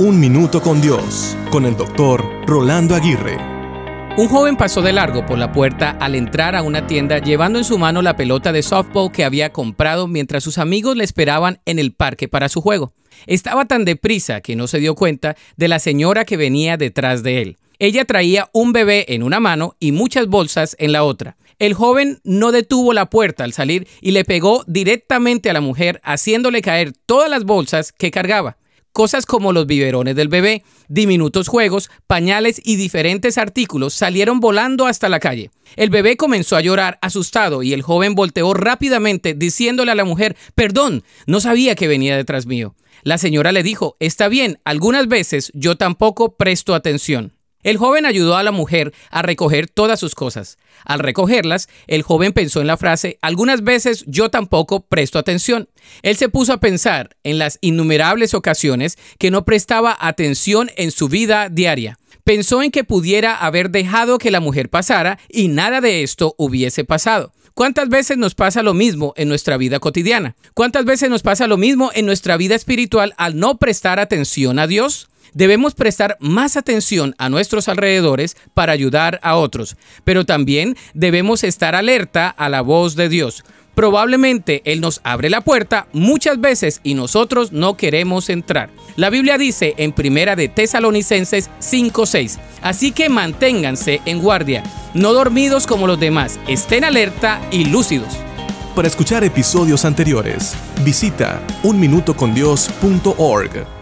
Un Minuto con Dios, con el doctor Rolando Aguirre. Un joven pasó de largo por la puerta al entrar a una tienda llevando en su mano la pelota de softball que había comprado mientras sus amigos le esperaban en el parque para su juego. Estaba tan deprisa que no se dio cuenta de la señora que venía detrás de él. Ella traía un bebé en una mano y muchas bolsas en la otra. El joven no detuvo la puerta al salir y le pegó directamente a la mujer, haciéndole caer todas las bolsas que cargaba. Cosas como los biberones del bebé, diminutos juegos, pañales y diferentes artículos salieron volando hasta la calle. El bebé comenzó a llorar asustado y el joven volteó rápidamente diciéndole a la mujer, perdón, no sabía que venía detrás mío. La señora le dijo, está bien, algunas veces yo tampoco presto atención. El joven ayudó a la mujer a recoger todas sus cosas. Al recogerlas, el joven pensó en la frase, algunas veces yo tampoco presto atención. Él se puso a pensar en las innumerables ocasiones que no prestaba atención en su vida diaria. Pensó en que pudiera haber dejado que la mujer pasara y nada de esto hubiese pasado. ¿Cuántas veces nos pasa lo mismo en nuestra vida cotidiana? ¿Cuántas veces nos pasa lo mismo en nuestra vida espiritual al no prestar atención a Dios? Debemos prestar más atención a nuestros alrededores para ayudar a otros, pero también debemos estar alerta a la voz de Dios. Probablemente Él nos abre la puerta muchas veces y nosotros no queremos entrar. La Biblia dice en Primera de Tesalonicenses 5:6, así que manténganse en guardia, no dormidos como los demás, estén alerta y lúcidos. Para escuchar episodios anteriores, visita unminutocondios.org.